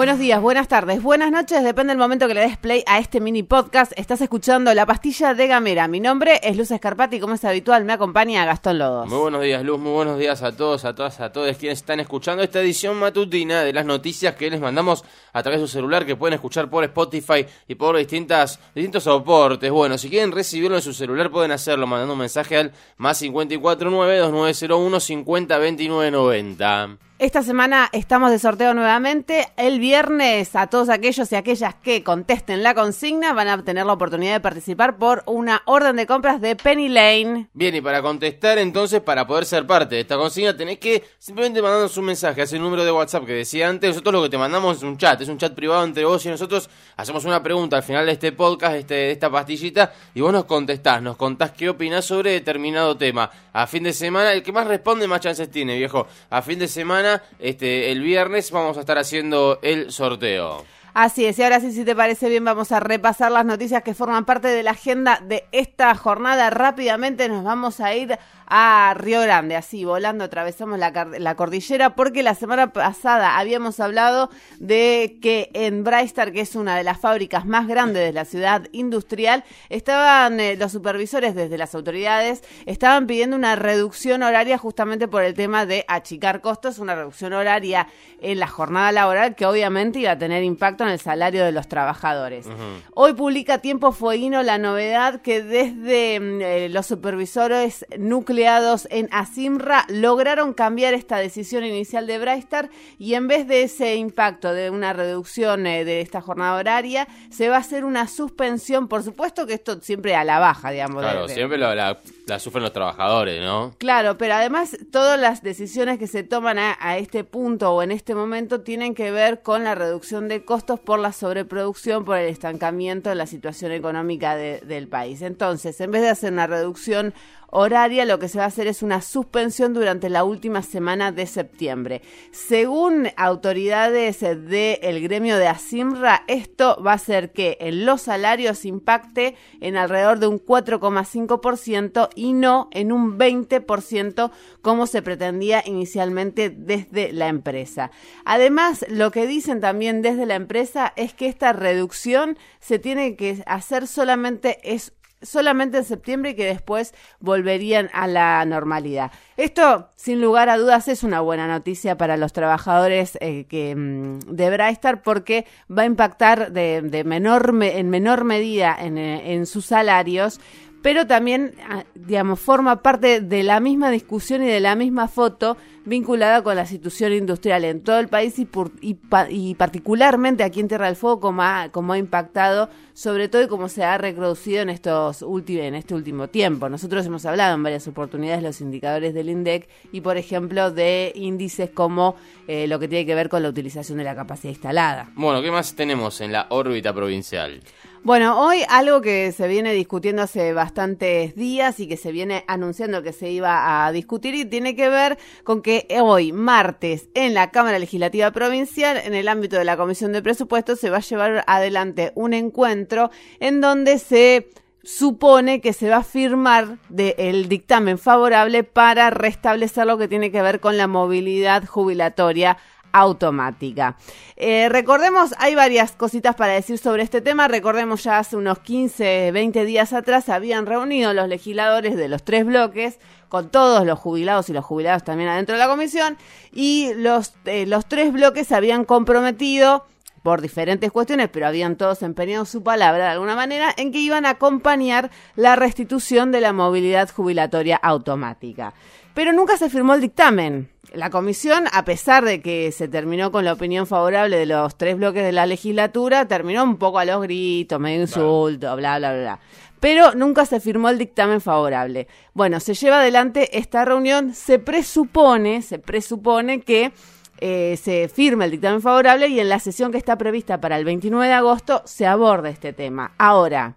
Buenos días, buenas tardes, buenas noches, depende del momento que le des play a este mini podcast. Estás escuchando La Pastilla de Gamera. Mi nombre es Luz Escarpati como es habitual me acompaña Gastón Lodos. Muy buenos días, Luz, muy buenos días a todos, a todas, a todos quienes están escuchando esta edición matutina de las noticias que les mandamos a través de su celular, que pueden escuchar por Spotify y por distintas, distintos soportes. Bueno, si quieren recibirlo en su celular pueden hacerlo mandando un mensaje al más 549-2901-502990. Esta semana estamos de sorteo nuevamente. El viernes, a todos aquellos y aquellas que contesten la consigna, van a tener la oportunidad de participar por una orden de compras de Penny Lane. Bien, y para contestar entonces, para poder ser parte de esta consigna, tenés que simplemente mandarnos un mensaje a ese número de WhatsApp que decía antes. Nosotros lo que te mandamos es un chat, es un chat privado entre vos y nosotros. Hacemos una pregunta al final de este podcast, este, de esta pastillita, y vos nos contestás, nos contás qué opinás sobre determinado tema. A fin de semana, el que más responde más chances tiene, viejo. A fin de semana este, el viernes vamos a estar haciendo el sorteo. Así es, y ahora sí, si te parece bien, vamos a repasar las noticias que forman parte de la agenda de esta jornada. Rápidamente nos vamos a ir a Río Grande, así volando atravesamos la, cordillera, porque la semana pasada habíamos hablado de que en Brystar, que es una de las fábricas más grandes de la ciudad industrial, estaban eh, los supervisores desde las autoridades, estaban pidiendo una reducción horaria justamente por el tema de achicar costos, una reducción horaria en la jornada laboral que obviamente iba a tener impacto en el salario de los trabajadores. Hoy publica Tiempo Fueguino la novedad que desde mm, eh, los supervisores núcleos en Asimra lograron cambiar esta decisión inicial de Brystar y en vez de ese impacto de una reducción eh, de esta jornada horaria, se va a hacer una suspensión, por supuesto que esto siempre a la baja, digamos. Claro, siempre la, sufren los trabajadores, ¿no? Claro, pero además todas las decisiones que se toman a, este punto o en este momento tienen que ver con la reducción de costos por la sobreproducción, por el estancamiento de la situación económica del país. Entonces, en vez de hacer una reducción horaria, lo que se va a hacer es una suspensión durante la última semana de septiembre. Según autoridades del gremio de Asimra, esto va a hacer que en los salarios impacte en alrededor de un 4,5% y no en un 20% como se pretendía inicialmente desde la empresa. Además, lo que dicen también desde la empresa es que esta reducción se tiene que hacer solamente es solamente en septiembre y que después volverían a la normalidad. Esto, sin lugar a dudas, es una buena noticia para los trabajadores eh, que, mm, de Brystar porque va a impactar de, menor, en menor medida en, eh, en sus salarios pero también, ah, digamos, forma parte de la misma discusión y de la misma foto vinculada con la situación industrial en todo el país y, y, particularmente aquí en Tierra del Fuego, como ha, como ha impactado, sobre todo y cómo se ha reproducido en, estos en este último tiempo. Nosotros hemos hablado en varias oportunidades los indicadores del INDEC y, por ejemplo, de índices como eh, lo que tiene que ver con la utilización de la capacidad instalada. Bueno, ¿qué más tenemos en la órbita provincial? Bueno, hoy algo que se viene discutiendo hace bastantes días y que se viene anunciando que se iba a discutir y tiene que ver con que hoy, martes, en la Cámara Legislativa Provincial, en el ámbito de la Comisión de Presupuestos, se va a llevar adelante un encuentro en donde se supone que se va a firmar el dictamen favorable para restablecer lo que tiene que ver con la movilidad jubilatoria automática. Eh, recordemos, hay varias cositas para decir sobre este tema. Recordemos ya hace unos 15, 20 días atrás habían reunido los legisladores de los tres bloques con todos los jubilados y los jubilados también adentro de la comisión y los, eh, los tres bloques habían comprometido por diferentes cuestiones, pero habían todos empeñado su palabra de alguna manera, en que iban a acompañar la restitución de la movilidad jubilatoria automática. Pero nunca se firmó el dictamen. La comisión, a pesar de que se terminó con la opinión favorable de los tres bloques de la legislatura, terminó un poco a los gritos, medio insulto, bla, bla, bla. Pero nunca se firmó el dictamen favorable. Bueno, se lleva adelante esta reunión, se presupone, se presupone que eh, se firma el dictamen favorable y en la sesión que está prevista para el 29 de agosto se aborda este tema. Ahora,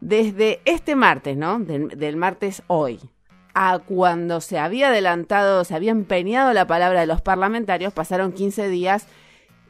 desde este martes, ¿no? del martes hoy, a cuando se había adelantado, se había empeñado la palabra de los parlamentarios, pasaron 15 días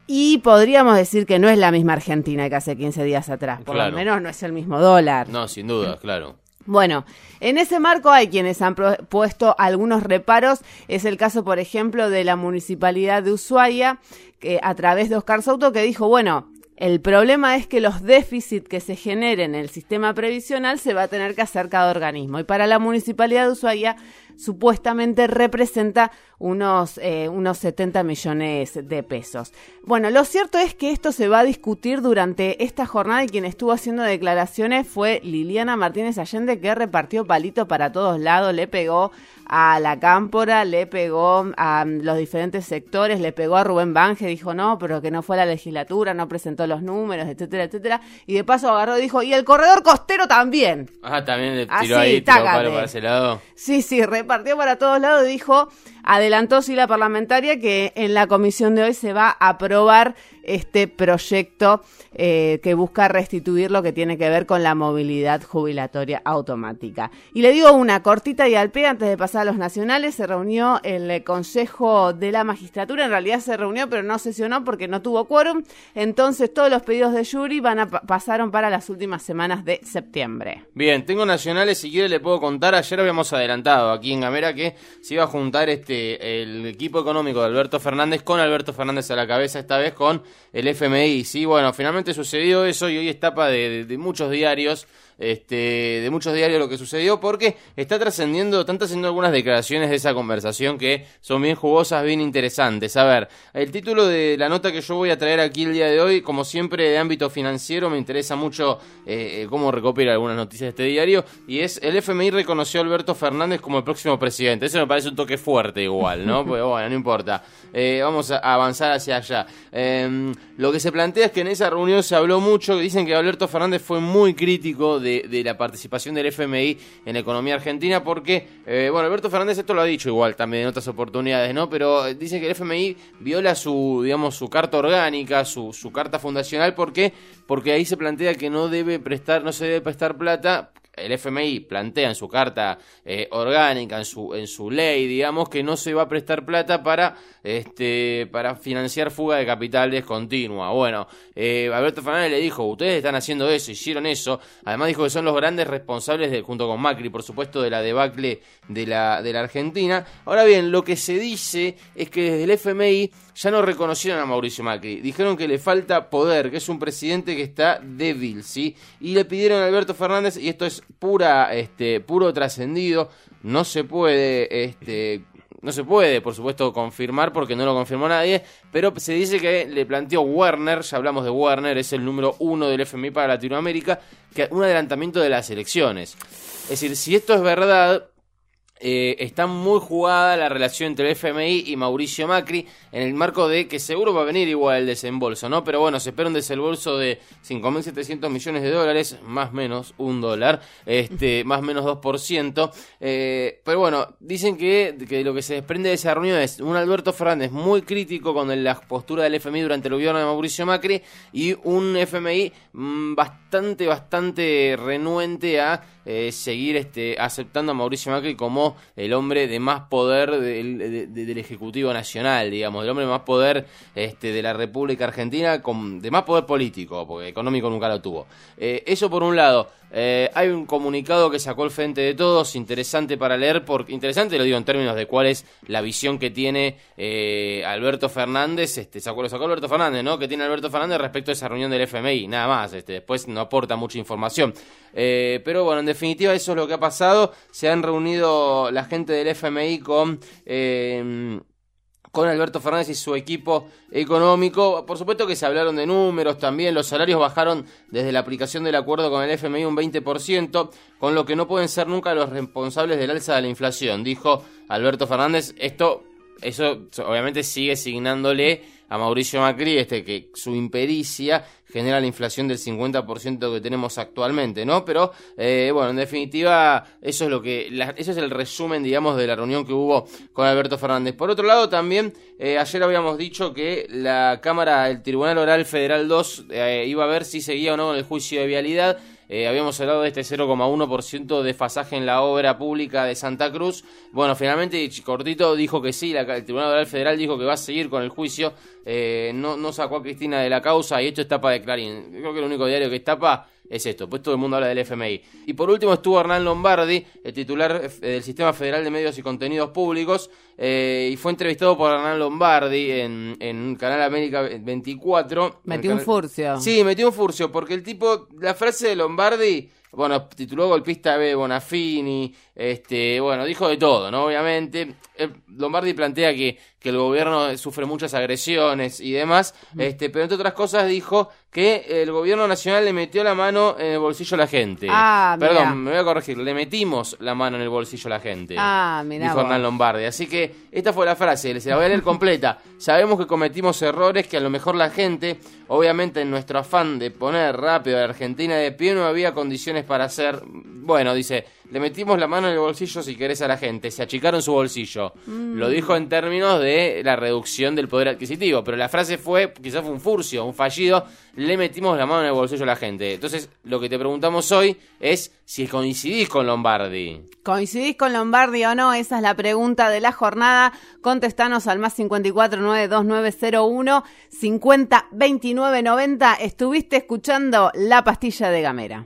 Y podríamos decir que no es la misma Argentina que hace 15 días atrás, por Claro. lo menos no es el mismo dólar. No, sin duda, claro. Bueno, en ese marco hay quienes han puesto algunos reparos. Es el caso, por ejemplo, de la municipalidad de Ushuaia, que a través de Oscar Souto, que dijo, bueno, el problema es que los déficits que se generen en el sistema previsional se va a tener que hacer cada organismo. Y para la municipalidad de Ushuaia, supuestamente representa unos, eh, unos 70 millones de pesos. Bueno, lo cierto es que esto se va a discutir durante esta jornada y quien estuvo haciendo declaraciones fue Liliana Martínez Allende, que repartió palito para todos lados, le pegó a la cámpora, le pegó a mm, los diferentes sectores, le pegó a Rubén Bange, dijo no, pero que no fue a la legislatura, no presentó los números, etcétera, etcétera, y de paso agarró y dijo, y el corredor costero también. Ah, también le Así, tiró ahí, tiró palo para ese lado. Sí, sí, repartió para todos lados y dijo, adelantó sí la parlamentaria que en la comisión de hoy se va a aprobar este proyecto eh, que busca restituir lo que tiene que ver con la movilidad jubilatoria automática. Y le digo una cortita y al pie antes de pasar a los nacionales, se reunió el Consejo de la Magistratura, en realidad se reunió pero no sesionó porque no tuvo quórum, entonces todos los pedidos de jury van a pa- pasaron para las últimas semanas de septiembre. Bien, tengo nacionales, si quiere le puedo contar, ayer habíamos adelantado aquí en Gamera que se iba a juntar este el equipo económico de Alberto Fernández con Alberto Fernández a la cabeza, esta vez con el FMI, sí, bueno, finalmente sucedió eso y hoy es tapa de, muchos diarios, este, de muchos diarios lo que sucedió porque está trascendiendo, están trascendiendo algunas declaraciones de esa conversación que son bien jugosas, bien interesantes. A ver, el título de la nota que yo voy a traer aquí el día de hoy, como siempre de ámbito financiero, me interesa mucho eh, eh, cómo recopila algunas noticias de este diario, y es el FMI reconoció a Alberto Fernández como el próximo presidente. Eso me parece un toque fuerte igual, ¿no? Pues bueno, no importa. Eh, vamos a avanzar hacia allá. Eh, lo que se plantea es que en esa reunión se habló mucho, dicen que Alberto Fernández fue muy crítico de, de la participación del FMI en la economía argentina porque, eh, bueno, Alberto Fernández esto lo ha dicho igual también en otras oportunidades, ¿no? Pero dicen que el FMI viola su, digamos, su carta orgánica, su, su carta fundacional, ¿por qué? Porque ahí se plantea que no debe prestar, no se debe prestar plata el FMI plantea en su carta eh, orgánica, en su, en su ley, digamos, que no se va a prestar plata para, este, para financiar fuga de capitales continua. Bueno, eh, Alberto Fernández le dijo, ustedes están haciendo eso, hicieron eso. Además dijo que son los grandes responsables, de, junto con Macri, por supuesto, de la debacle de la, de la Argentina. Ahora bien, lo que se dice es que desde el FMI ya no reconocieron a Mauricio Macri. Dijeron que le falta poder, que es un presidente que está débil, ¿sí? Y le pidieron a Alberto Fernández, y esto es pura, este, puro trascendido, no se puede, este, no se puede, por supuesto, confirmar porque no lo confirmó nadie, pero se dice que le planteó Werner, ya hablamos de Werner, es el número uno del FMI para Latinoamérica, que un adelantamiento de las elecciones. Es decir, si esto es verdad, eh, está muy jugada la relación entre el FMI y Mauricio Macri en el marco de que seguro va a venir igual el desembolso, ¿no? Pero bueno, se espera un desembolso de 5.700 millones de dólares, más menos un dólar, este, más menos 2%. Eh, pero bueno, dicen que, que lo que se desprende de esa reunión es un Alberto Fernández muy crítico con la postura del FMI durante el gobierno de Mauricio Macri y un FMI mm, bastante, bastante renuente a eh, seguir este, aceptando a Mauricio Macri como el hombre de más poder del, de- de- del Ejecutivo Nacional, digamos, el hombre de más poder este, de la República Argentina, con, de más poder político, porque económico nunca lo tuvo. Eh, eso por un lado. Eh, hay un comunicado que sacó el Frente de Todos, interesante para leer, porque interesante lo digo en términos de cuál es la visión que tiene eh, Alberto Fernández, este, sacó, lo sacó Alberto Fernández, ¿no? Que tiene Alberto Fernández respecto a esa reunión del FMI, nada más, este, después no aporta mucha información. Eh, pero bueno, en definitiva eso es lo que ha pasado, se han reunido la gente del FMI con... con Alberto Fernández y su equipo económico. Por supuesto que se hablaron de números también, los salarios bajaron desde la aplicación del acuerdo con el FMI un 20%, con lo que no pueden ser nunca los responsables del alza de la inflación, dijo Alberto Fernández. Esto, eso obviamente sigue signándole a Mauricio Macri este que su impericia genera la inflación del 50% que tenemos actualmente, ¿no? Pero eh, bueno, en definitiva, eso es lo que la- eso es el resumen, digamos, de la reunión que hubo con Alberto Fernández. Por otro lado, también eh, ayer habíamos dicho que la Cámara, el Tribunal Oral Federal 2 eh, iba a ver si seguía o no con el juicio de vialidad. Eh, habíamos hablado de este 0,1% de fasaje en la obra pública de Santa Cruz. Bueno, finalmente Cortito dijo que sí, la, el Tribunal Oral Federal dijo que va a seguir con el juicio. Eh, no, sacó a Cristina de la causa y esto es tapa de Clarín. Creo que el único diario que tapa es esto, pues todo el mundo habla del FMI. Y por último estuvo Hernán Lombardi, el titular eh, del Sistema Federal de Medios y Contenidos Públicos, eh, y fue entrevistado por Hernán Lombardi en, en Canal América 24. Metió un furcio. Sí, metió un furcio, porque el tipo, la frase de Lombardi bueno, tituló golpista B Bonafini, este, bueno, dijo de todo, ¿no? Obviamente, eh, Lombardi plantea que, que, el gobierno sufre muchas agresiones y demás, este, pero entre otras cosas dijo que el gobierno nacional le metió la mano en el bolsillo a la gente. Ah, Perdón, me voy a corregir, le metimos la mano en el bolsillo a la gente. Ah, mira. Dijo Hernán Lombardi. Así que esta fue la frase, se la voy a leer completa. Sabemos que cometimos errores que a lo mejor la gente, obviamente en nuestro afán de poner rápido a la Argentina de pie, no había condiciones para hacer. Bueno, dice, le metimos la mano en el bolsillo si querés a la gente, se achicaron su bolsillo. Lo dijo en términos de la reducción del poder adquisitivo, pero la frase fue, quizás fue un furcio, un fallido, le metimos la mano en el bolsillo a la gente. Entonces, lo que te preguntamos hoy es si coincidís con Lombardi. ¿Coincidís con Lombardi o no? Esa es la pregunta de la jornada. Contestanos al más 54 92901 50 29 90. Estuviste escuchando La Pastilla de Gamera.